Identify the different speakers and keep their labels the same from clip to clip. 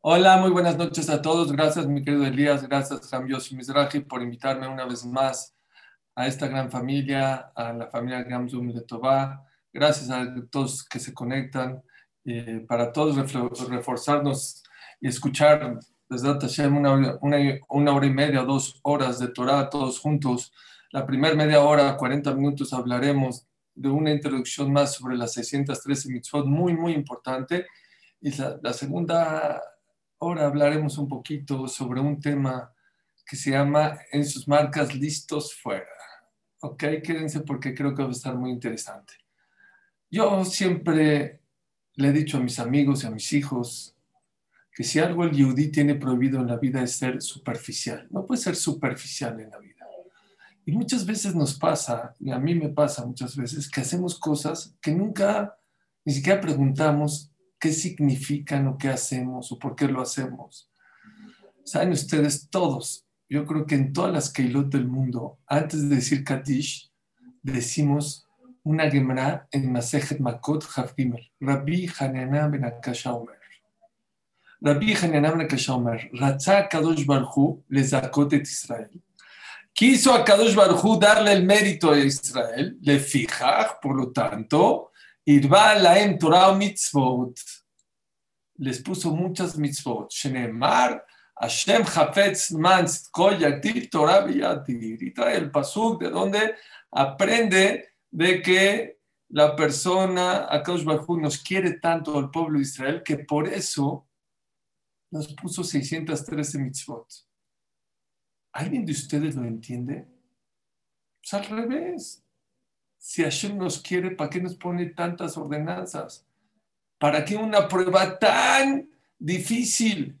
Speaker 1: Hola, muy buenas noches a todos. Gracias, mi querido Elías. Gracias, Yoshi Mizrahi, por invitarme una vez más a esta gran familia, a la familia Gamzum de Tobá. Gracias a todos que se conectan, eh, para todos reforzarnos y escuchar desde Hashem una, una, una hora y media, dos horas de Torah, todos juntos. La primera media hora, 40 minutos, hablaremos de una introducción más sobre las 613 mitzvot, muy, muy importante. Y la, la segunda Ahora hablaremos un poquito sobre un tema que se llama En sus marcas listos fuera. Ok, quédense porque creo que va a estar muy interesante. Yo siempre le he dicho a mis amigos y a mis hijos que si algo el yudí tiene prohibido en la vida es ser superficial. No puede ser superficial en la vida. Y muchas veces nos pasa, y a mí me pasa muchas veces, que hacemos cosas que nunca ni siquiera preguntamos qué significan o qué hacemos o por qué lo hacemos. Saben ustedes todos, yo creo que en todas las Keilot del mundo, antes de decir Kadish, decimos una Gemara en Masejet Makot Gimel, Rabbi Hanena ben Akasha Omer. Rabbi Hanena ben Akasha Omer, Ratza Kadosh Barhu le Zakot et Israel. Quiso a Kadosh Barhu darle el mérito a Israel, le fija, por lo tanto, Irba laem Torah mitzvot. Les puso muchas mitzvot. Shenemar, Hashem Koyativ Torah. Y trae el pasuk de donde aprende de que la persona, Akadosh Baruj nos quiere tanto al pueblo de Israel que por eso nos puso 613 mitzvot. ¿Alguien de ustedes lo entiende? Pues al revés. Si Hashem nos quiere, ¿para qué nos pone tantas ordenanzas? ¿Para qué una prueba tan difícil?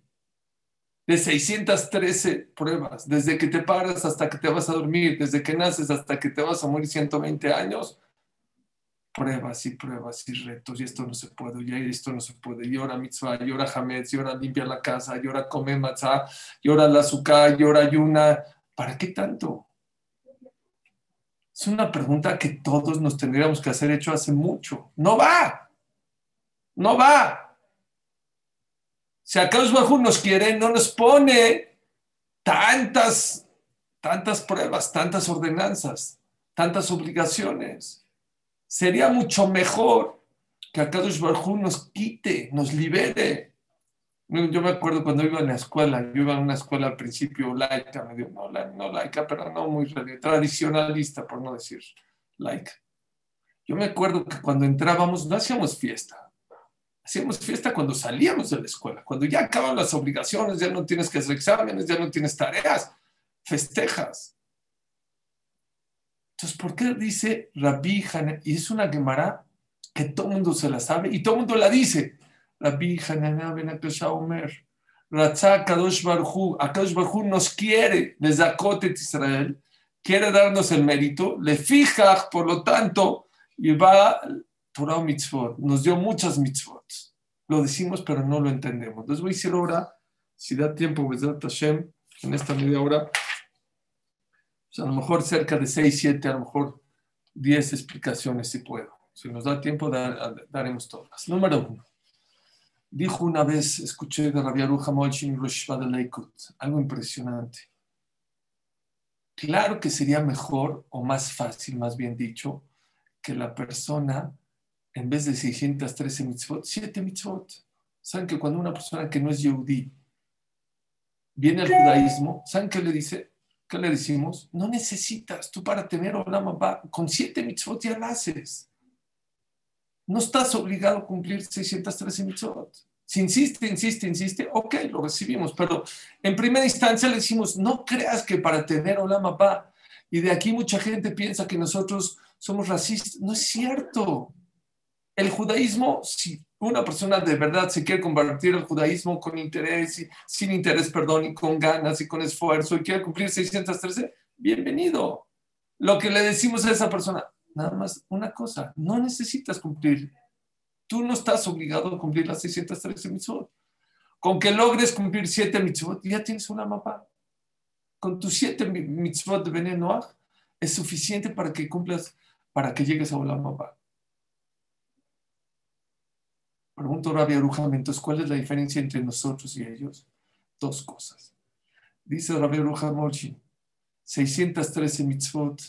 Speaker 1: De 613 pruebas, desde que te paras hasta que te vas a dormir, desde que naces hasta que te vas a morir 120 años, pruebas y pruebas y retos, y esto no se puede, y esto no se puede, y ahora mitzvah, y ahora hametz, y ahora limpia la casa, y ahora come matzah, y ahora la azúcar, y ahora ayuna. ¿Para qué tanto? Es una pregunta que todos nos tendríamos que hacer hecho hace mucho. No va. No va. Si Akadosh Bajú nos quiere, no nos pone tantas, tantas pruebas, tantas ordenanzas, tantas obligaciones. Sería mucho mejor que Akadosh Bajú nos quite, nos libere yo me acuerdo cuando iba a la escuela, yo iba a una escuela al principio laica, medio, no, no laica, pero no muy tradicionalista, por no decir laica. Yo me acuerdo que cuando entrábamos no hacíamos fiesta. Hacíamos fiesta cuando salíamos de la escuela, cuando ya acaban las obligaciones, ya no tienes que hacer exámenes, ya no tienes tareas, festejas. Entonces, ¿por qué dice Rabbi Hanan? Y es una Gemara que todo el mundo se la sabe y todo el mundo la dice. Rabbi Hanana ben Omer, Ratzah Kadosh Baruchu, Akadosh Baruchu nos quiere, les Israel, quiere darnos el mérito, le fija, por lo tanto, y va Torah mitzvot, nos dio muchas mitzvot. Lo decimos, pero no lo entendemos. Entonces voy a decir ahora, si da tiempo, Hashem, en esta media hora, pues a lo mejor cerca de 6, 7, a lo mejor 10 explicaciones si puedo. Si nos da tiempo, daremos todas. Número uno. Dijo una vez, escuché de Rabbi Aruja de algo impresionante. Claro que sería mejor o más fácil, más bien dicho, que la persona, en vez de 613 mitzvot, 7 mitzvot. ¿Saben que cuando una persona que no es yehudí viene al judaísmo, ¿saben qué le dice? ¿Qué le decimos? No necesitas, tú para tener Olam con 7 mitzvot ya lo haces. No estás obligado a cumplir 613 mitzvot. Si insiste, insiste, insiste, ok, lo recibimos, pero en primera instancia le decimos, no creas que para tener Olam va y de aquí mucha gente piensa que nosotros somos racistas. No es cierto. El judaísmo, si una persona de verdad se quiere convertir al judaísmo con interés, y, sin interés, perdón, y con ganas y con esfuerzo y quiere cumplir 613, bienvenido. Lo que le decimos a esa persona, nada más una cosa, no necesitas cumplir. Tú no estás obligado a cumplir las 613 mitzvot. Con que logres cumplir 7 mitzvot, ya tienes una mapa. Con tus 7 mitzvot de veneno es suficiente para que cumplas, para que llegues a una mapa. Pregunto Rabbi Arujam, entonces, ¿cuál es la diferencia entre nosotros y ellos? Dos cosas. Dice Rabbi Mochi, 613 mitzvot,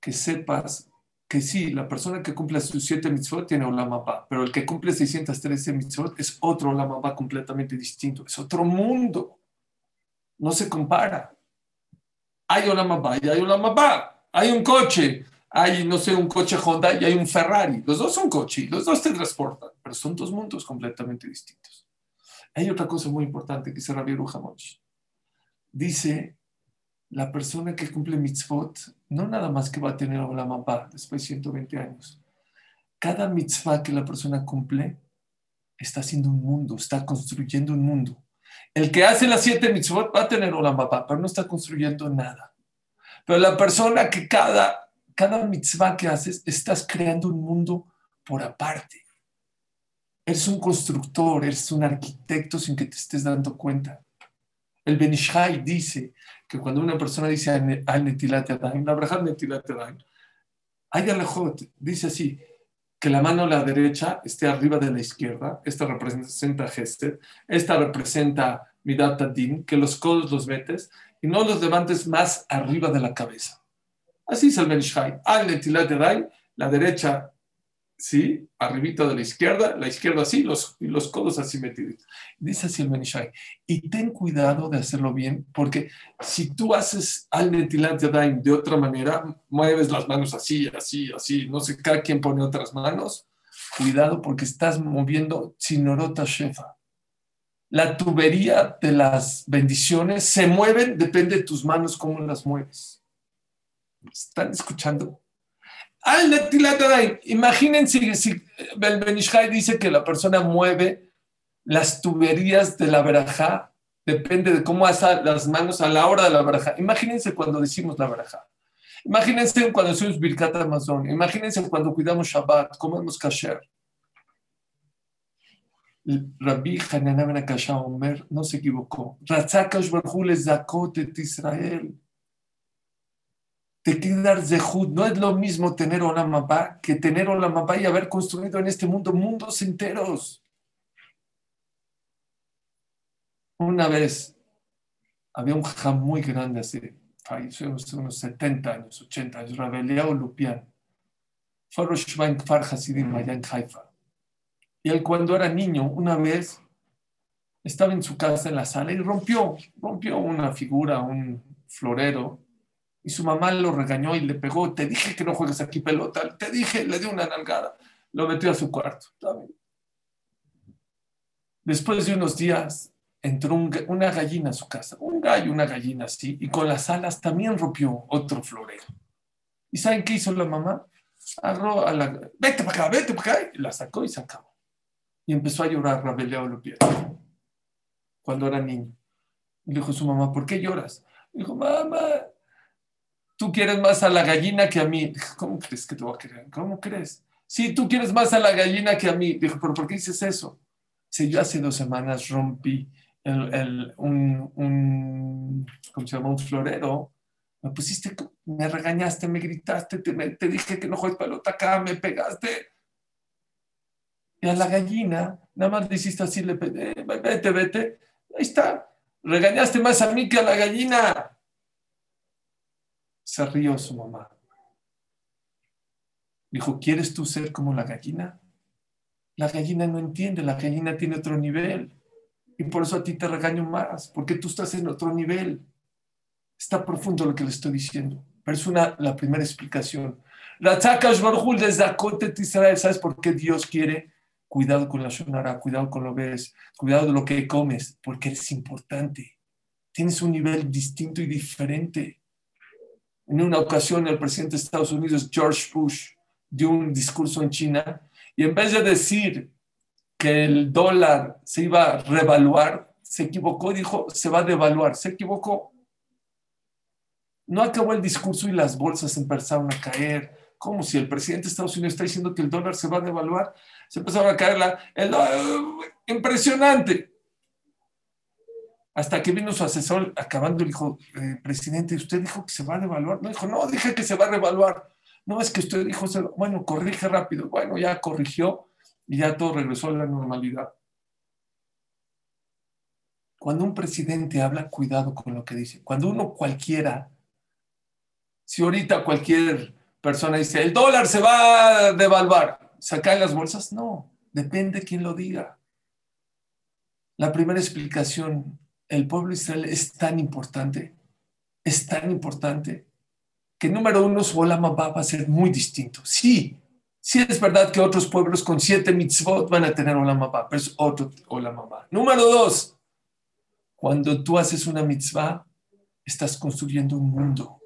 Speaker 1: que sepas que sí, la persona que cumple sus siete mitzvot tiene Olam Abba, pero el que cumple 613 mitzvot es otro Olam completamente distinto, es otro mundo. No se compara. Hay Olam Abba y hay Olam Abba. Hay un coche, hay, no sé, un coche Honda y hay un Ferrari. Los dos son coches, los dos te transportan, pero son dos mundos completamente distintos. Hay otra cosa muy importante que dice Rabbi Rujamoch. Dice, la persona que cumple mitzvot, no nada más que va a tener la mamá después de 120 años. Cada mitzvah que la persona cumple está haciendo un mundo, está construyendo un mundo. El que hace las siete mitzvot va a tener la mamá, pero no está construyendo nada. Pero la persona que cada cada mitzvah que haces, estás creando un mundo por aparte. Eres un constructor, eres un arquitecto sin que te estés dando cuenta. El Benishai dice que cuando una persona dice al Netilat Yadayim, la Netilat Yadayim, hay Alejot, dice así, que la mano la derecha esté arriba de la izquierda, esta representa Gesed, esta representa Midat Adin, que los codos los metes y no los levantes más arriba de la cabeza. Así es el Benishai. Al Netilat la derecha, sí, arribita de la izquierda, la izquierda así, los, los codos así metidos. Dice así el Benishai. Y ten cuidado de hacerlo bien, porque si tú haces al Netilat de otra manera, mueves las manos así, así, así, no sé, cada quien pone otras manos, cuidado porque estás moviendo Chinorota Shefa. La tubería de las bendiciones se mueven, depende de tus manos cómo las mueves. ¿Están escuchando? Al Imagínense si el Benishai dice que la persona mueve las tuberías de la verajá, depende de cómo hace las manos a la hora de la verajá. Imagínense cuando decimos la verajá. Imagínense cuando hacemos Birkat Amazon. Imagínense cuando cuidamos Shabbat, comemos kasher. Rabbi Hanan Ben Omer no se equivocó. Ratzakash Barhu Zakot et Israel te quiere dar zehut. No es lo mismo tener una mapa que tener una mapa y haber construido en este mundo mundos enteros. Una vez había un jam muy grande así, falleció unos 70 años, 80 años, Rabeliao Lupian. Fue Roshba Kfar Hasidim allá Haifa. Y él cuando era niño, una vez estaba en su casa en la sala y rompió, rompió una figura, un florero, y su mamá lo regañó y le pegó, te dije que no juegues aquí pelota, te dije, le dio una nalgada, lo metió a su cuarto. Después de unos días entró una gallina a su casa, un gallo, una gallina así, y con las alas también rompió otro florero. ¿Y saben qué hizo la mamá? Agarró a la, vete para acá, vete para acá, y la sacó y se acabó. Y empezó a llorar, rabeleado los pies, cuando era niño. Y le dijo a su mamá, ¿por qué lloras? Dijo, mamá, tú quieres más a la gallina que a mí. ¿Cómo crees que te voy a querer? ¿Cómo crees? Sí, tú quieres más a la gallina que a mí. Dijo, pero ¿por qué dices eso? Si yo hace dos semanas rompí el, un, ¿cómo se llama? Un florero. Me pusiste, me regañaste, me gritaste, te, te dije que no juegues pelota acá, me pegaste. Y a la gallina, nada más le hiciste así, le pedí, vete, vete. Ahí está. Regañaste más a mí que a la gallina. Se rió su mamá. Dijo, ¿quieres tú ser como la gallina? La gallina no entiende, la gallina tiene otro nivel. Y por eso a ti te regaño más, porque tú estás en otro nivel. Está profundo lo que le estoy diciendo. Pero es una, la primera explicación. La Barjul desde Israel. ¿Sabes por qué Dios quiere? Cuidado con la Shonara, cuidado con lo ves, cuidado de lo que comes, porque es importante. Tienes un nivel distinto y diferente. En una ocasión el presidente de Estados Unidos, George Bush, dio un discurso en China y en vez de decir que el dólar se iba a revaluar, se equivocó dijo, se va a devaluar. Se equivocó. No acabó el discurso y las bolsas empezaron a caer. Como si el presidente de Estados Unidos está diciendo que el dólar se va a devaluar. Se empezaron a caer la... El, impresionante. Hasta que vino su asesor acabando y dijo, eh, presidente, usted dijo que se va a devaluar. No dijo, no, dije que se va a revaluar. No, es que usted dijo, bueno, corrige rápido. Bueno, ya corrigió y ya todo regresó a la normalidad. Cuando un presidente habla, cuidado con lo que dice. Cuando uno cualquiera, si ahorita cualquier persona dice, el dólar se va a devaluar, ¿se caen las bolsas? No, depende de quién lo diga. La primera explicación, el pueblo de Israel es tan importante, es tan importante, que número uno, su Olam va a ser muy distinto. Sí, sí es verdad que otros pueblos con siete mitzvot van a tener Olam pero es otro Olam Número dos, cuando tú haces una mitzvah, estás construyendo un mundo.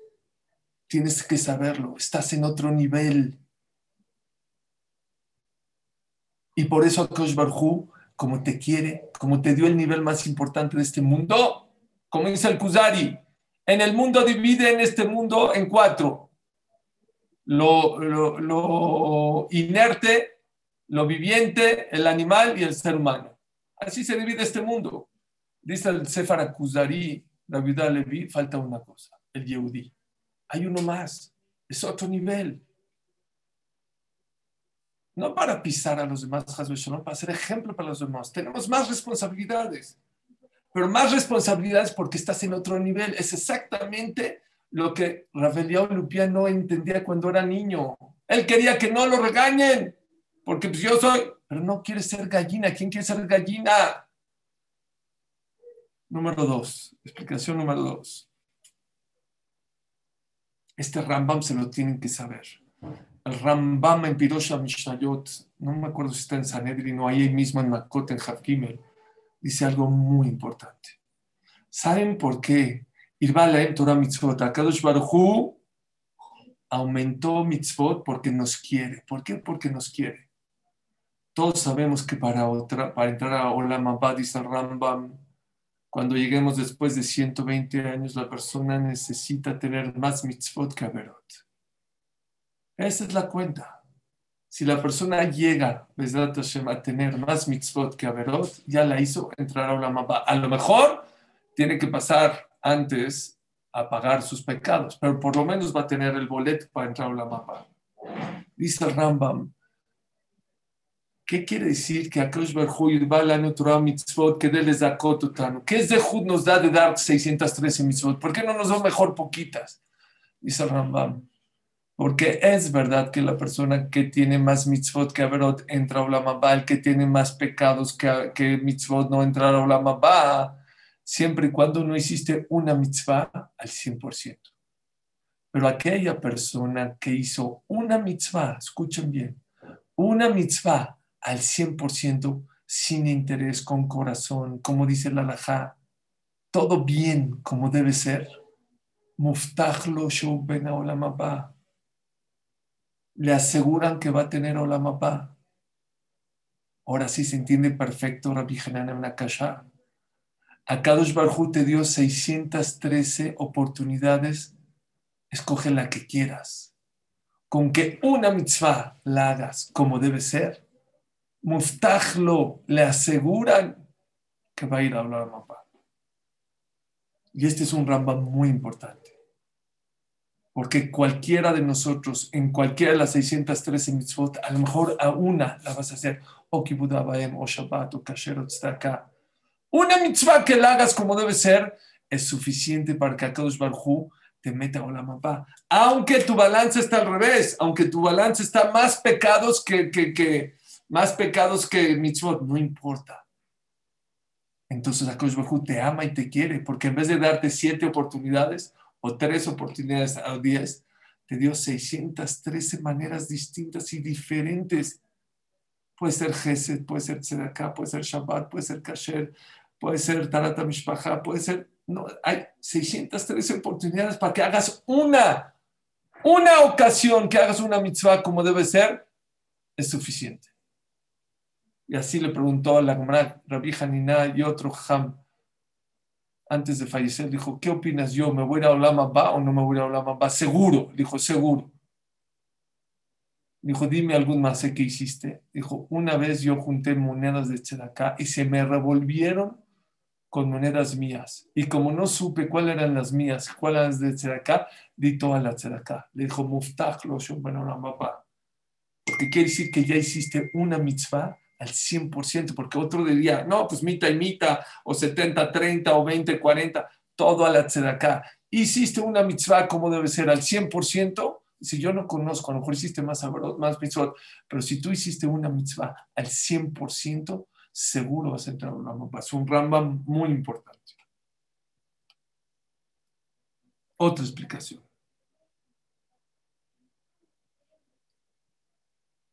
Speaker 1: Tienes que saberlo, estás en otro nivel. Y por eso Akosh Barhu, como te quiere, como te dio el nivel más importante de este mundo, como dice el Kuzari, en el mundo divide en este mundo en cuatro. Lo, inerte, lo viviente, el animal y el ser humano. Así se divide este mundo. Dice el Sefer Kuzari, David Levi, falta una cosa, el Yehudi. Hay uno más, es otro nivel. No para pisar a los demás, para ser ejemplo para los demás. Tenemos más responsabilidades pero más responsabilidades porque estás en otro nivel. Es exactamente lo que Rafael Lupia no entendía cuando era niño. Él quería que no lo regañen, porque pues yo soy, pero no quiere ser gallina. ¿Quién quiere ser gallina? Número dos, explicación número dos. Este Rambam se lo tienen que saber. El Rambam en Pirosha Mishnayot, no me acuerdo si está en Sanedrin o ahí mismo en Makot, en Havgimel dice algo muy importante. ¿Saben por qué? Irbalaem Torah Mitzvot. Akadosh Baruchu aumentó mitzvot porque nos quiere. ¿Por qué? Porque nos quiere. Todos sabemos que para, entrar a Olam Abba, dice Rambam, cuando lleguemos después de 120 años, la persona necesita tener más mitzvot que Averot. Esa es la cuenta. Si la persona llega, a tener más mitzvot que Averot, ya la hizo entrar a una mapa. A lo mejor tiene que pasar antes a pagar sus pecados, pero por lo menos va a tener el boleto para entrar a la mapa. Dice el Rambam, ¿Qué quiere decir que Akash Barhu va la Torah mitzvot que les da ¿Qué es de Jud nos da de dar 613 mitzvot? ¿Por qué no nos da mejor poquitas? Dice Rambam. Porque es verdad que la persona que tiene más mitzvot que Averot entra a Olam el que tiene más pecados que, mitzvot no entra a Olam siempre y cuando no hiciste una mitzvah al 100%. Pero aquella persona que hizo una mitzvah, escuchen bien, una mitzvah al 100%, sin interés, con corazón, como dice la halajá, todo bien como debe ser, muftach lo ben le aseguran que va a tener Olamapá. Ahora sí se entiende perfecto, Rabbi Hanan Nakasha. A Kadosh Barhu te dio 613 oportunidades. Escoge la que quieras. Con que una mitzvah la hagas como debe ser, Muftajlo le aseguran que va a ir a Olamapá. Y este es un ramba muy importante. Porque cualquiera de nosotros, en cualquiera de las 613 mitzvot, a lo mejor a una la vas a hacer, o kibudabaem, o shabbat, o kasher, o tzedakah. Una mitzvah que la hagas como debe ser, es suficiente para que Akadosh Barhu te meta a la mapa. Aunque tu balance está al revés, aunque tu balance está más pecados que, que, que más pecados que mitzvot, no importa. Entonces Akadosh Barhu te ama y te quiere, porque en vez de darte siete oportunidades, tres oportunidades al día, te dio 613 maneras distintas y diferentes. Puede ser Gesed, puede ser Tzedakah, puede ser Shabbat, puede ser Kasher, puede ser Tarata Mishpacha, puede ser. No, hay 613 oportunidades para que hagas una, una ocasión que hagas una mitzvah como debe ser, es suficiente. Y así le preguntó a la Gemara, Rabbi Hanina y otro Ham, antes de fallecer, dijo, ¿qué opinas yo? ¿Me voy a Olama o no me voy a Olama Seguro, dijo, seguro. Dijo, dime algún más que hiciste. Dijo, una vez yo junté monedas de Tzedakah y se me revolvieron con monedas mías. Y como no supe cuáles eran las mías, cuáles eran las de Tzedakah, di toda la Tzedakah. Le dijo, Muftach lo porque quiere decir que ya hiciste una mitzvah al 100%, porque otro diría, no, pues mita y mita, o 70, 30, o 20, 40, todo a la tzedakah. Hiciste una mitzvah como debe ser al 100%, si yo no conozco, a lo mejor hiciste más, más mitzvot, pero si tú hiciste una mitzvah al 100%, seguro vas a entrar a un Rambam. Es un Rambam muy importante. Otra explicación.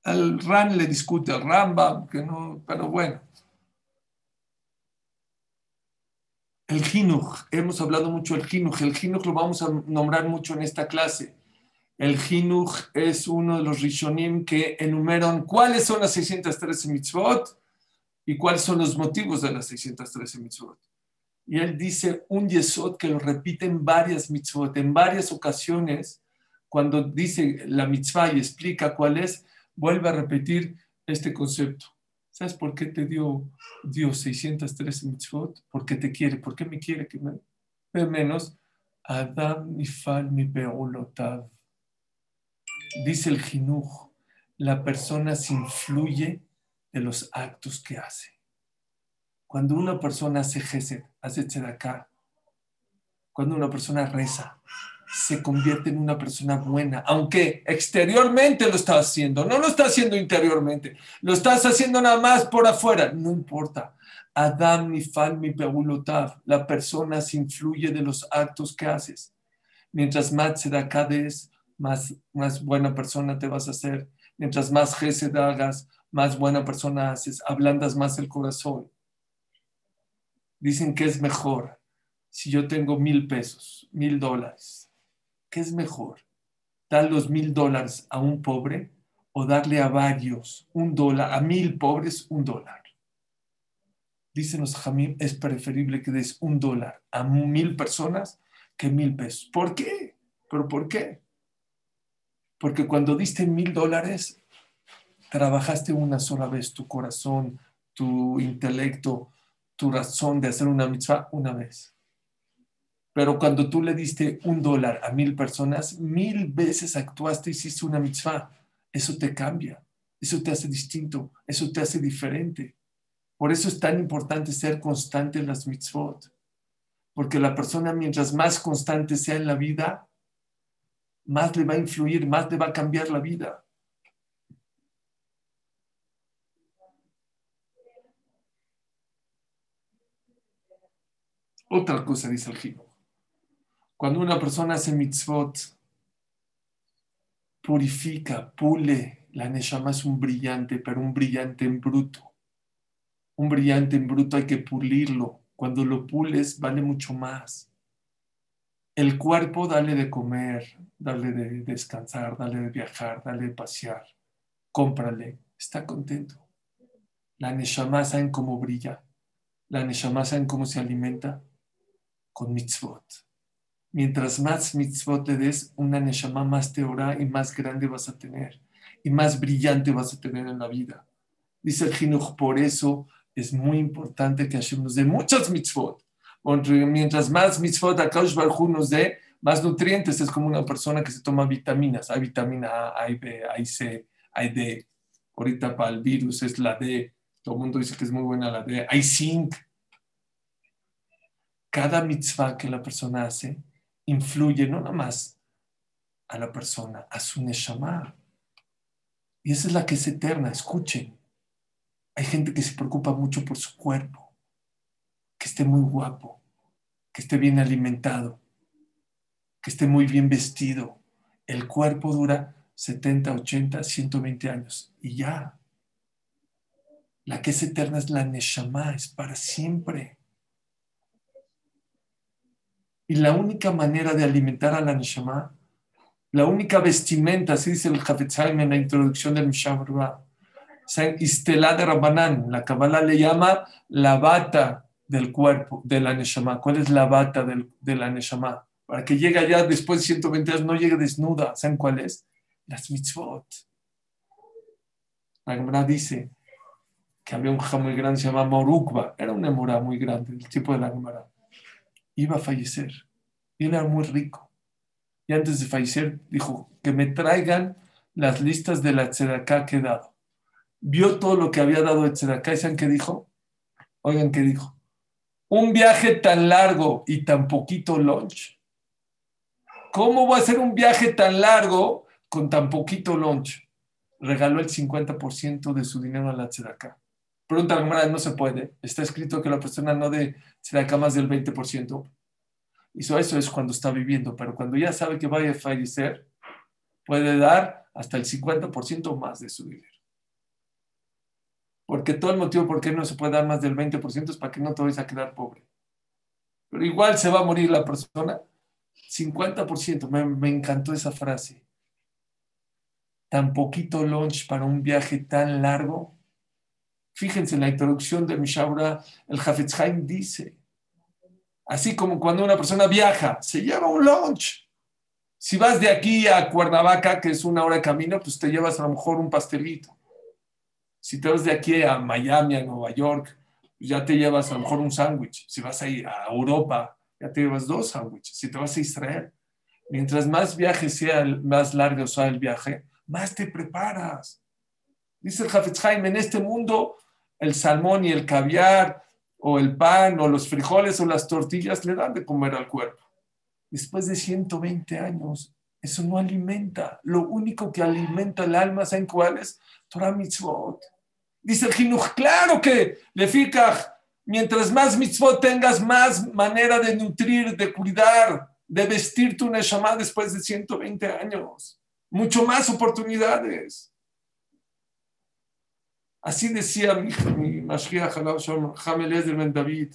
Speaker 1: Al Ran le discute al Rambam, que no, pero bueno. El Jinuj, hemos hablado mucho del Jinuj. El Jinuj lo vamos a nombrar mucho en esta clase. El Jinuj es uno de los Rishonim que enumeran cuáles son las 613 mitzvot y cuáles son los motivos de las 613 mitzvot. Y él dice un yesod que lo repite en varias mitzvot, en varias ocasiones, cuando dice la mitzvah y explica cuál es, vuelve a repetir este concepto. ¿Sabes por qué te dio Dios 613 mitzvot? Porque te quiere. ¿Por qué me quiere que me menos? Adam fal mi peolotav. Dice el Jinuj, la persona se influye de los actos que hace. Cuando una persona hace gesed, hace tzedakah, cuando una persona reza, se convierte en una persona buena, aunque exteriormente lo está haciendo, no lo está haciendo interiormente, lo estás haciendo nada más por afuera, no importa. Adam mi fal mi pegulotav, la persona se influye de los actos que haces. Mientras más tzedakah des, más, más buena persona te vas a hacer. Mientras más gesed hagas, más buena persona haces, ablandas más el corazón. Dicen que es mejor si yo tengo mil pesos, mil dólares. ¿Qué es mejor? ¿Dar los mil dólares a un pobre o darle a varios un dólar, a mil pobres un dólar? Dicen los jamín, es preferible que des un dólar a mil personas que mil pesos. ¿Por qué? ¿Pero por qué? Porque cuando diste mil dólares, trabajaste una sola vez tu corazón, tu intelecto, tu razón de hacer una mitzvah una vez. Pero cuando tú le diste un dólar a mil personas, mil veces actuaste hiciste una mitzvah. Eso te cambia, eso te hace distinto, eso te hace diferente. Por eso es tan importante ser constante en las mitzvot. Porque la persona, mientras más constante sea en la vida, más le va a influir, más le va a cambiar la vida. Otra cosa dice el Gino. Cuando una persona hace mitzvot, purifica, pule, la Neshama es un brillante, pero un brillante en bruto. Un brillante en bruto hay que pulirlo. Cuando lo pules, vale mucho más. El cuerpo, dale de comer, dale de descansar, dale de viajar, dale de pasear. Cómprale, está contento. La Neshama, ¿saben cómo brilla? La Neshama, ¿saben cómo se alimenta? con mitzvot. Mientras más mitzvot te des, una neshama más teorá y más grande vas a tener y más brillante vas a tener en la vida. Dice el Jinuj, por eso es muy importante que Hashem nos dé muchas mitzvot. Mientras más mitzvot Akash Barhu nos dé, más nutrientes. Es como una persona que se toma vitaminas. Hay vitamina A, hay B, hay C, hay D. Ahorita para el virus es la D. Todo el mundo dice que es muy buena la D. Hay zinc cada mitzvah que la persona hace influye no nada más a la persona, a su neshama. Y esa es la que es eterna, escuchen. Hay gente que se preocupa mucho por su cuerpo, que esté muy guapo, que esté bien alimentado, que esté muy bien vestido. El cuerpo dura 70, 80, 120 años y ya. La que es eterna es la neshama, es para siempre. Y la única manera de alimentar a la Neshama, la única vestimenta, así dice el Hafetzaim en la introducción del Mishabra, Istelá de Rabbanán, la Kabbalah le llama la bata del cuerpo, de la Neshama. ¿Cuál es la bata del, de la Neshama? Para que llegue allá después de 120 años, no llegue desnuda. ¿Saben cuál es? Las mitzvot. La Gemara dice que había un hija muy grande, se llama Morukba, era una mora muy grande, el tipo de la Gemara iba a fallecer. Y era muy rico. Y antes de fallecer dijo, que me traigan las listas de la Tzedaká que he dado. Vio todo lo que había dado Tzedaká y ¿saben qué dijo? Oigan qué dijo. Un viaje tan largo y tan poquito lunch. ¿Cómo va a ser un viaje tan largo con tan poquito lunch? Regaló el 50% de su dinero a la Tzedaká. Pregunta la no se puede. Está escrito que la persona no dé Tzedaká más del 20%. Hizo eso es cuando está viviendo, pero cuando ya sabe que va a fallecer, puede dar hasta el 50% más de su dinero. Porque todo el motivo por qué no se puede dar más del 20% es para que no te vayas a quedar pobre. Pero igual se va a morir la persona. 50%, me, me encantó esa frase. Tan poquito lunch para un viaje tan largo. Fíjense en la introducción de Mishabra, el Hafetz dice, así como cuando una persona viaja, se lleva un lunch. Si vas de aquí a Cuernavaca, que es una hora de camino, pues te llevas a lo mejor un pastelito. Si te vas de aquí a Miami, a Nueva York, pues ya te llevas a lo mejor un sándwich. Si vas a ir a Europa, ya te llevas dos sándwiches. Si te vas a Israel, mientras más viaje sea, más largo sea el viaje, más te preparas. Dice el Hafetz en este mundo el salmón y el caviar o el pan o los frijoles o las tortillas le dan de comer al cuerpo. Después de 120 años, eso no alimenta. Lo único que alimenta el alma, ¿saben cuál es? Torah mitzvot. Dice el Jinuj, claro que le fica, mientras más mitzvot tengas, más manera de nutrir, de cuidar, de vestir tu neshama después de 120 años. Mucho más oportunidades. Así decía mi, mi Mashiach Ben David.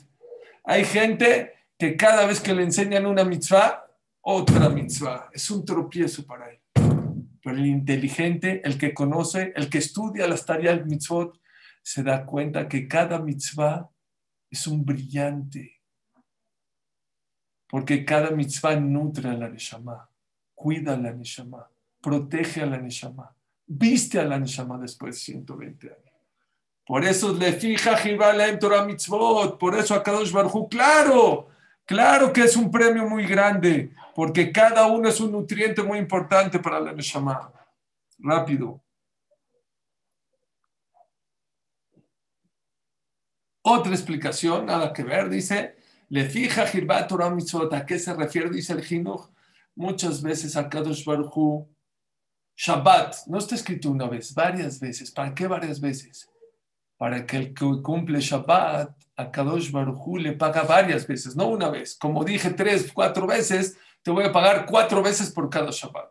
Speaker 1: Hay gente que cada vez que le enseñan una mitzvah, otra mitzvah. Es un tropiezo para él. Pero el inteligente, el que conoce, el que estudia las tareas mitzvot, se da cuenta que cada mitzvah es un brillante. Porque cada mitzvah nutre a la neshama, cuida a la neshama, protege a la neshama, viste a la neshama después de 120 años. Por eso le fija en Torah Mitzvot, por eso a Kadosh Barhu, claro, claro que es un premio muy grande, porque cada uno es un nutriente muy importante para la Neshama. Rápido. Otra explicación, nada que ver, dice, le fija Jirba Torah Mitzvot, ¿a qué se refiere? Dice el Jinuj, muchas veces a Kadosh Barhu, Shabbat, no está escrito una vez, varias veces. ¿Para qué varias veces? Para que el que cumple Shabbat, a Kadosh Baruj le paga varias veces, no una vez. Como dije tres, cuatro veces, te voy a pagar cuatro veces por cada Shabbat.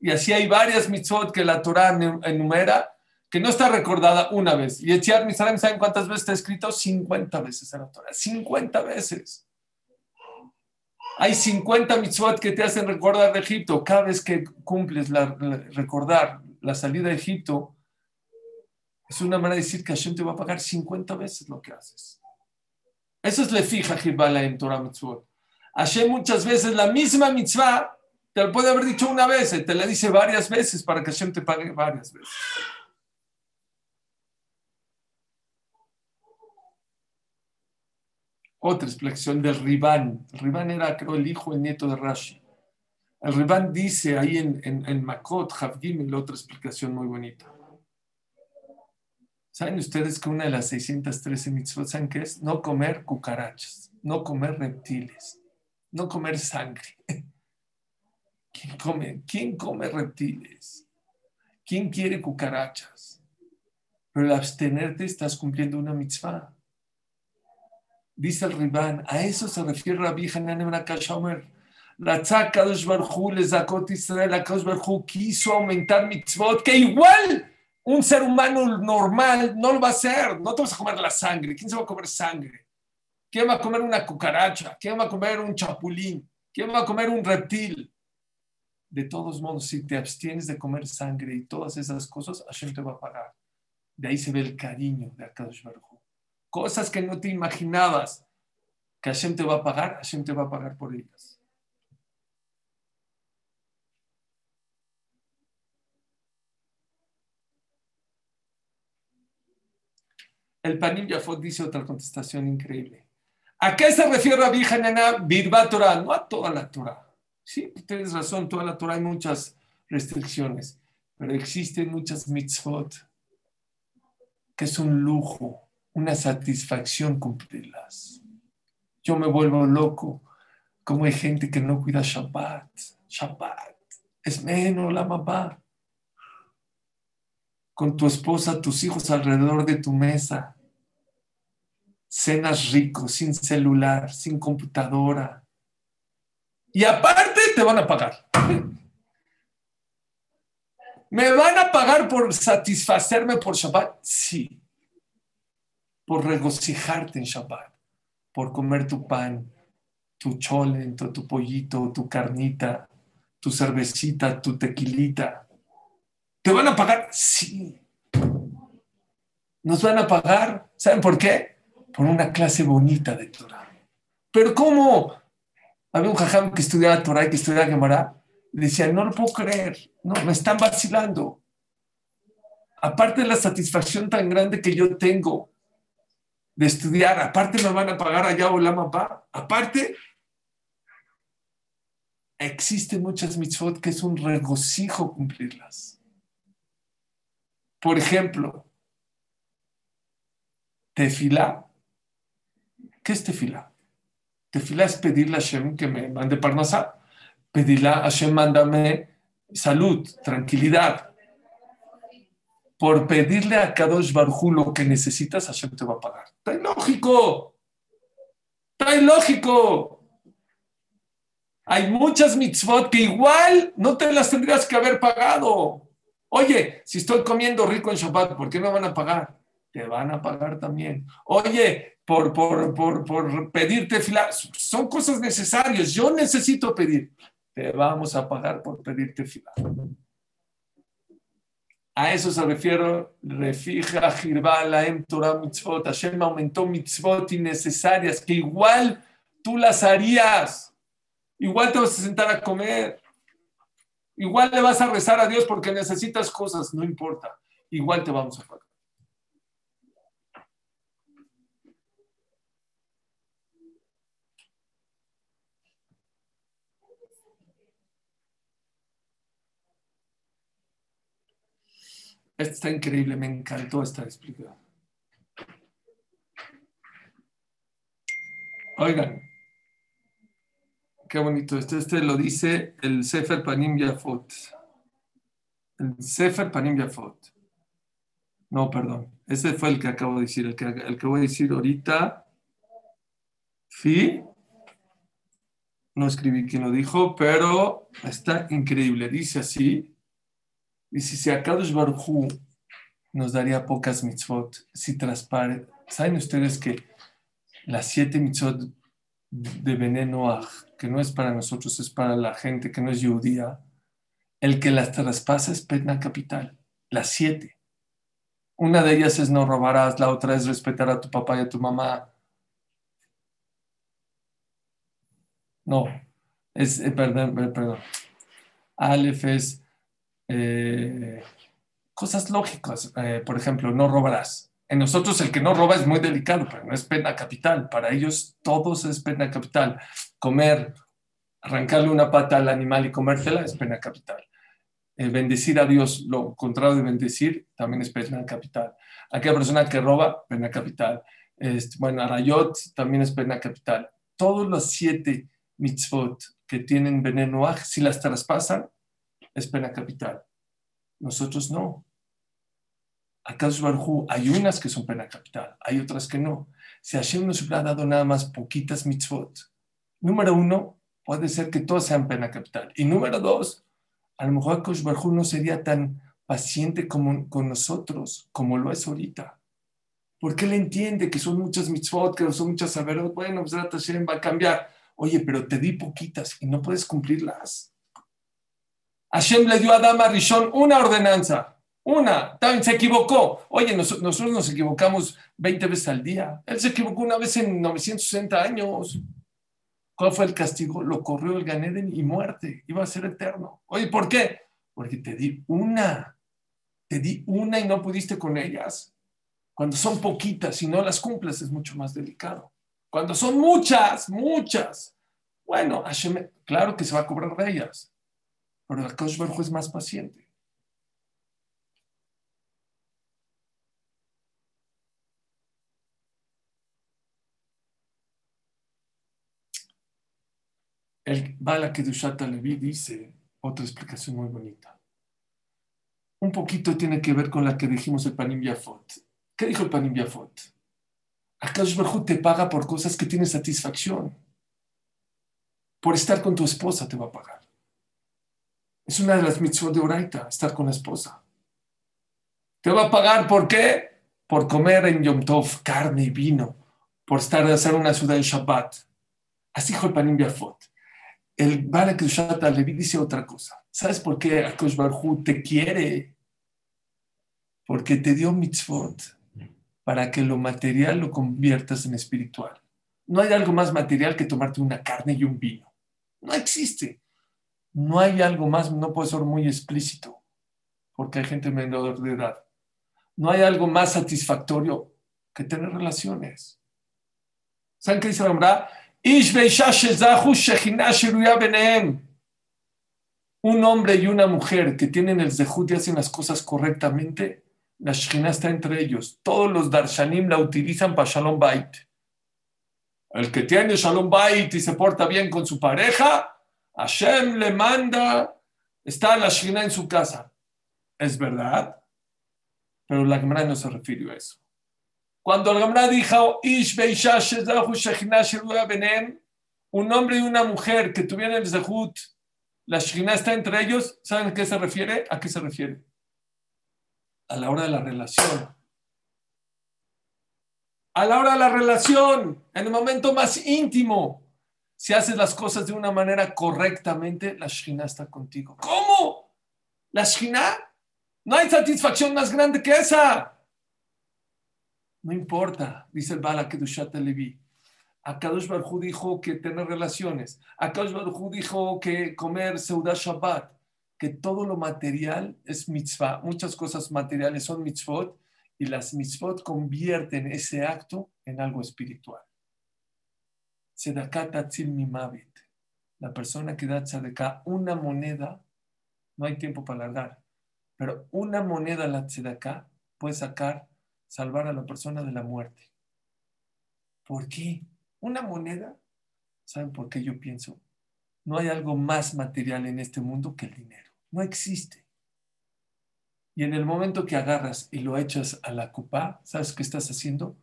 Speaker 1: Y así hay varias mitzvot que la Torah enumera, que no está recordada una vez. Y Echiar Mitzrayim, ¿saben cuántas veces está escrito? 50 veces en la Torah. 50 veces. Hay 50 mitzvot que te hacen recordar de Egipto. Cada vez que cumples la, recordar la salida de Egipto, es una manera de decir que Hashem te va a pagar 50 veces lo que haces. Eso es le fija Jibala en Torah Mitzvot. Hashem muchas veces la misma mitzvah te lo puede haber dicho una vez, te la dice varias veces para que Hashem te pague varias veces. Otra explicación del Ribán. El Ribán era, creo, el hijo, el nieto de Rashi. El Ribán dice ahí en, en, en Makot, Havgim, otra explicación muy bonita. ¿Saben ustedes que una de las 613 mitzvot, ¿saben qué es? No comer cucarachas, no comer reptiles, no comer sangre. ¿Quién come, ¿Quién come reptiles? ¿Quién quiere cucarachas? Pero al abstenerte estás cumpliendo una mitzvah. Dice el Ribán, a eso se refiere Rabbi Hanan en Akashomer. La Tzakadosh Barhu le Zakot Israel, la Barhu quiso aumentar mitzvot, que igual un ser humano normal no lo va a hacer. No te vas a comer la sangre. ¿Quién se va a comer sangre? ¿Quién va a comer una cucaracha? ¿Quién va a comer un chapulín? ¿Quién va a comer un reptil? De todos modos, si te abstienes de comer sangre y todas esas cosas, Hashem te va a pagar. De ahí se ve el cariño de Akadosh Baruj Cosas que no te imaginabas que Hashem te va a pagar, Hashem te va a pagar por ellas. El Panim Yafot dice otra contestación increíble. ¿A qué se refiere Rabbi Hanana Birba Torah? No a toda la Torah. Sí, tienes razón, toda la Torah hay muchas restricciones. Pero existen muchas mitzvot que es un lujo, una satisfacción cumplirlas. Yo me vuelvo loco como hay gente que no cuida Shabbat. Shabbat es menos la mamá. Con tu esposa, tus hijos alrededor de tu mesa. Cenas ricos, sin celular, sin computadora. Y aparte te van a pagar. ¿Me van a pagar por satisfacerme por Shabbat? Sí. Por regocijarte en Shabbat. Por comer tu pan, tu cholento, tu pollito, tu carnita, tu cervecita, tu tequilita. ¿Te van a pagar? Sí. Nos van a pagar, ¿saben por qué? Por una clase bonita de Torah. Pero ¿cómo? Había un jajam que estudiaba Torah y que estudiaba Gemara. Decía, no lo puedo creer, no, me están vacilando. Aparte de la satisfacción tan grande que yo tengo de estudiar, aparte me van a pagar allá o la mamá, aparte existen muchas mitzvot que es un regocijo cumplirlas. Por ejemplo, tefilá. ¿Qué es tefilá? Tefilá es pedirle a Hashem que me mande parnasá. Pedirle a Hashem, mándame salud, tranquilidad. Por pedirle a Kadosh Barjú lo que necesitas, Hashem te va a pagar. Está ilógico. Está ilógico. Hay muchas mitzvot que igual no te las tendrías que haber pagado. Oye, si estoy comiendo rico en Shabbat, ¿por qué me van a pagar? Te van a pagar también. Oye, por, por, por, por pedirte fila, son cosas necesarias. Yo necesito pedir. Te vamos a pagar por pedirte fila. A eso se refiere, refija, girba, la Torah mitzvot. Hashem aumentó mitzvot innecesarias que igual tú las harías. Igual te vas a sentar a comer. Igual le vas a rezar a Dios porque necesitas cosas, no importa. Igual te vamos a pagar. Esto está increíble, me encantó esta explicación. Oigan, Qué bonito. Este, este lo dice el Sefer Panim Yafot. El Sefer Panim Yafot. No, perdón. Ese fue el que acabo de decir. El que, el que voy a decir ahorita. Fi. No escribí quién lo dijo, pero está increíble. Dice así. Dice, si Akadosh Baruj nos daría pocas mitzvot, si traspare. ¿Saben ustedes que las siete mitzvot de veneno que no es para nosotros, es para la gente que no es judía, el que las traspasa es pena capital, las siete. Una de ellas es no robarás, la otra es respetar a tu papá y a tu mamá. No, es, eh, perdón, eh, perdón. Aleph es eh, cosas lógicas, por ejemplo, no robarás. En nosotros el que no roba es muy delicado, pero no es pena capital. Para ellos todos es pena capital. Comer, arrancarle una pata al animal y comértela es pena capital. Bendecir a Dios, lo contrario de bendecir, también es pena capital. Aquella persona que roba, pena capital. Este, bueno, Arayot también es pena capital. Todos los siete mitzvot que tienen veneno, si las traspasan, es pena capital. Nosotros no. ¿Acaso Barhu hay unas que son pena capital, hay otras que no. Si Hashem nos hubiera dado nada más poquitas mitzvot, número uno, puede ser que todas sean pena capital. Y número dos, a lo mejor Akash Barhu no sería tan paciente como, con nosotros como lo es ahorita. Porque él entiende que son muchas mitzvot, que son muchas saberos. Bueno, pues Hashem va a cambiar. Oye, pero te di poquitas y no puedes cumplirlas. Hashem le dio a Adama Rishon una ordenanza una, también se equivocó. Oye, nosotros nos equivocamos 20 veces al día. Él se equivocó una vez en 960 años. ¿Cuál fue el castigo? Lo corrió el Ganeden y muerte. Iba a ser eterno. Oye, ¿por qué? Porque te di una. Te di una y no pudiste con ellas. Cuando son poquitas y no las cumples es mucho más delicado. Cuando son muchas, muchas. Bueno, Hashem, claro que se va a cobrar de ellas. Pero el Baruj es más paciente. El Bala Kedushat Levi dice otra explicación muy bonita. Un poquito tiene que ver con la que dijimos el Panim Yafot. ¿Qué dijo el Panim Yafot? Akash Baruj te paga por cosas que tienen satisfacción. Por estar con tu esposa te va a pagar. Es una de las mitzvot de Oraita, estar con la esposa. Te va a pagar por qué? Por comer en Yom Tov carne y vino, por estar a hacer una ciudad en Shabbat. Así dijo el Panim Yafot. El Barak Levi dice otra cosa. ¿Sabes por qué Akash Barhu te quiere? Porque te dio mitzvot para que lo material lo conviertas en espiritual. No hay algo más material que tomarte una carne y un vino. No existe. No hay algo más, no puede ser muy explícito, porque hay gente menor de edad. No hay algo más satisfactorio que tener relaciones. ¿Saben qué dice la Un hombre y una mujer que tienen el zehut y hacen las cosas correctamente, la Shekhinah está entre ellos. Todos los darshanim la utilizan para Shalom Bait. El que tiene Shalom Bait y se porta bien con su pareja, Hashem le manda, está la Shekhinah en su casa. Es verdad, pero la Gemara no se refirió a eso. Cuando la Gemara dijo, Ish un hombre y una mujer que tuvieran el Zehut, la Shekhinah está entre ellos, ¿saben a qué se refiere? ¿A qué se refiere? a la hora de la relación. A la hora de la relación, en el momento más íntimo, si haces las cosas de una manera correctamente, la Shina está contigo. ¿Cómo? ¿La Shina? No hay satisfacción más grande que esa. No importa, dice el Bala Kedushat Levi. Akadosh Baruj dijo que tener relaciones. Akadosh Baruj dijo que comer Seudah Shabbat que todo lo material es mitzvah, muchas cosas materiales son mitzvot y las mitzvot convierten ese acto en algo espiritual. mimavit. La persona que da tzedakah una moneda, no hay tiempo para alargar, pero una moneda la tzedakah puede sacar, salvar a la persona de la muerte. ¿Por qué? Una moneda, ¿saben por qué yo pienso? No hay algo más material en este mundo que el dinero. No existe. Y en el momento que agarras y lo echas a la copa, ¿sabes qué estás haciendo?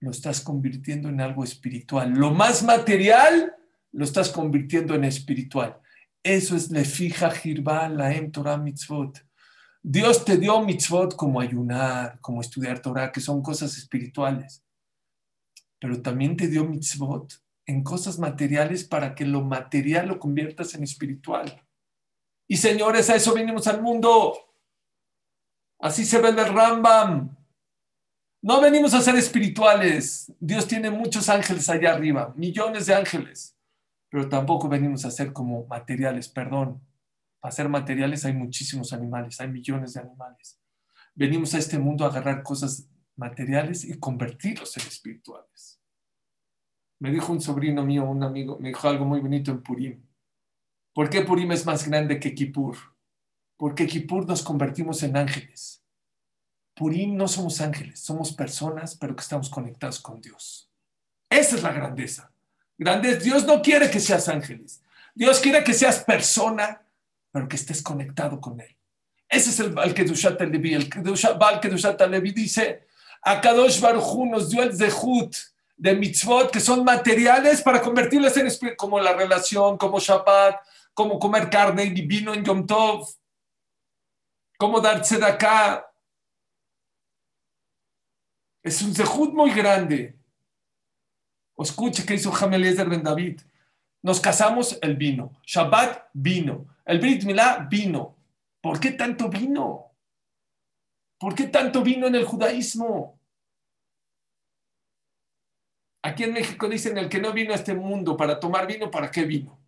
Speaker 1: Lo estás convirtiendo en algo espiritual. Lo más material lo estás convirtiendo en espiritual. Eso es le fija jirba la em Torah mitzvot. Dios te dio mitzvot como ayunar, como estudiar Torah, que son cosas espirituales. Pero también te dio mitzvot en cosas materiales para que lo material lo conviertas en espiritual. Y señores, a eso venimos al mundo. Así se ve el Rambam. No venimos a ser espirituales. Dios tiene muchos ángeles allá arriba, millones de ángeles. Pero tampoco venimos a ser como materiales, perdón. Para ser materiales hay muchísimos animales, hay millones de animales. Venimos a este mundo a agarrar cosas materiales y convertirlos en espirituales. Me dijo un sobrino mío, un amigo, me dijo algo muy bonito en Purim. ¿Por qué Purim es más grande que Kippur? Porque Kippur nos convertimos en ángeles. Purim no somos ángeles, somos personas, pero que estamos conectados con Dios. Esa es la grandeza. Grandeza. Dios no quiere que seas ángeles. Dios quiere que seas persona, pero que estés conectado con Él. Ese es el Baal Kedushat Levi. El Baal Kedushat Levi dice, Akadosh Baruj nos dio el zehut de mitzvot que son materiales para convertirlas en espíritu, como la relación, como Shabbat, como comer carne y vino en Yom Tov, como dar acá. Es un zehut muy grande. Escuche que hizo Jameliezer Ben David. Nos casamos, el vino. Shabbat, vino. El Brit Milá, vino. ¿Por qué tanto vino? ¿Por qué tanto vino en el judaísmo? Aquí en México dicen el que no vino a este mundo para tomar vino, ¿para qué vino?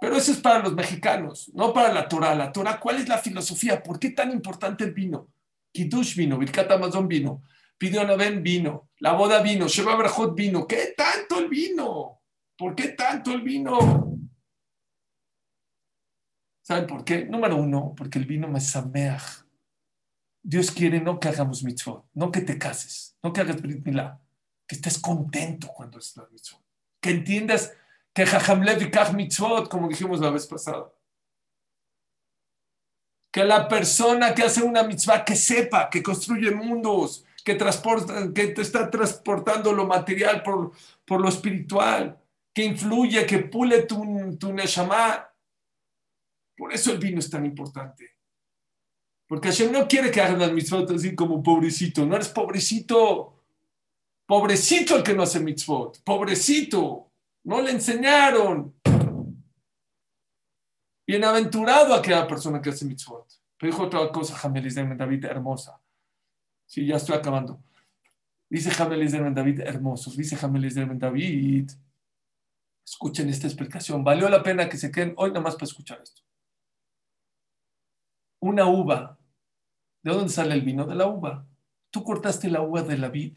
Speaker 1: Pero eso es para los mexicanos, no para la Torah. La Torah, ¿cuál es la filosofía? ¿Por qué tan importante el vino? Kiddush vino, Birkat Amazon vino, Pidió Naven vino, la boda vino, Sheba Brajot vino. ¿Qué tanto el vino? ¿Por qué tanto el vino? ¿Saben por qué? Número uno, porque el vino me sameach. Dios quiere no que hagamos mitzvot, no que te cases, no que hagas brit milá, que estés contento cuando es la mitzvot. Que entiendas Que Jajamlev y Kach Mitzvot, como dijimos la vez pasada. Que la persona que hace una mitzvah, que sepa, que construye mundos, que, transporta, que te está transportando lo material por, por lo espiritual, que influye, que pule tu, tu neshama. Por eso el vino es tan importante. Porque Hashem no quiere que hagan las mitzvot así como pobrecito. No eres pobrecito. Pobrecito el que no hace mitzvot. Pobrecito. No le enseñaron. Bienaventurado aquella persona que hace mitzvot. Pero dijo otra cosa, Jamelis de David, hermosa. Sí, ya estoy acabando. Dice Jamelis de David, hermoso. Dice Jamelis de David. Escuchen esta explicación. Valió la pena que se queden hoy nada más para escuchar esto. Una uva. ¿De dónde sale el vino? De la uva. Tú cortaste la uva de la vid.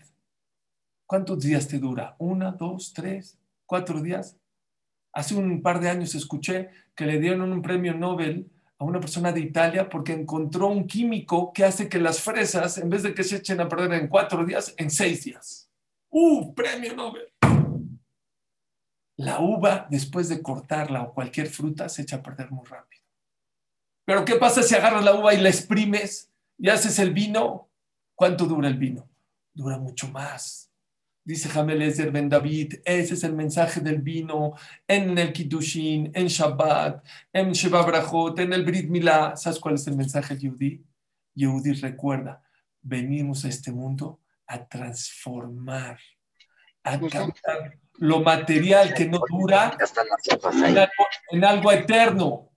Speaker 1: ¿Cuántos días te dura? ¿Una, dos, tres, cuatro días? Hace un par de años escuché que le dieron un premio Nobel a una persona de Italia porque encontró un químico que hace que las fresas, en vez de que se echen a perder en cuatro días, en seis días. ¡Uh! Premio Nobel. La uva, después de cortarla o cualquier fruta, se echa a perder muy rápido. Pero ¿qué pasa si agarras la uva y la exprimes y haces el vino? ¿Cuánto dura el vino? Dura mucho más. Dice Jamel Ezer Ben David, ese es el mensaje del vino en el Kiddushin, en Shabbat, en Sheba Brachot, en el Brit Milá. ¿Sabes cuál es el mensaje Yehudi? Yehudi recuerda, venimos a este mundo a transformar, a cambiar lo material que no dura en algo, en algo eterno.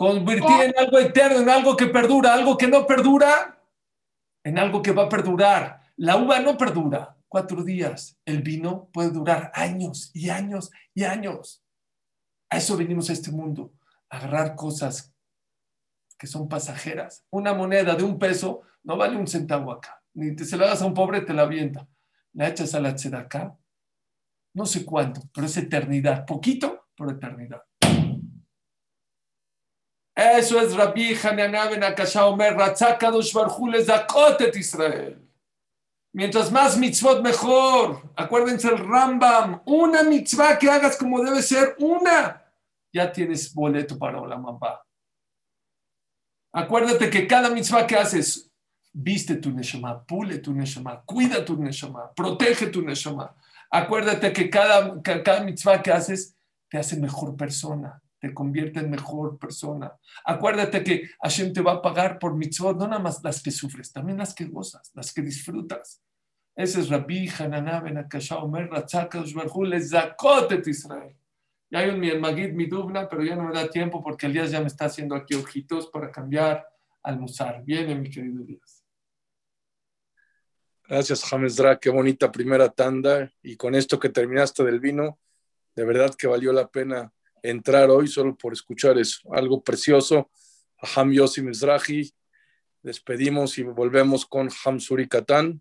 Speaker 1: Convertir en algo eterno, en algo que perdura, algo que no perdura, en algo que va a perdurar. La uva no perdura, cuatro días. El vino puede durar años y años y años. A eso venimos a este mundo, a agarrar cosas que son pasajeras. Una moneda de un peso no vale un centavo acá. Ni te se la das a un pobre, te la avienta. La echas a la acá. no sé cuánto, pero es eternidad. Poquito, pero eternidad. Eso es Rabbi Hananah ben Akasha Omer, Ratzakadosh Barjules Zakotet Israel. Mientras más mitzvot, mejor. Acuérdense el Rambam. Una mitzvah que hagas como debe ser, una. Ya tienes boleto para la mamá. Acuérdate que cada mitzvah que haces, viste tu neshama, pule tu neshama, cuida tu neshama, protege tu neshama. Acuérdate que cada, cada mitzvah que haces te hace mejor persona, te convierte en mejor persona. Acuérdate que Hashem te va a pagar por mitzvot, no nada más las que sufres, también las que gozas, las que disfrutas. Ese es Rabbi Hananá ben Akasha Omer Ratzakadosh Barjú Zakotet Israel. Ya hay un mi Magid Midubna, pero ya no me da tiempo porque Elías ya me está haciendo aquí ojitos para cambiar al Musar. Viene, mi querido Elías.
Speaker 2: Gracias, Hamesdra. Qué bonita primera tanda. Y con esto que terminaste del vino, de verdad que valió la pena entrar hoy solo por escuchar eso. Algo precioso. Ham Yossi Mizrahi. Despedimos y volvemos con Hamsuri Katan.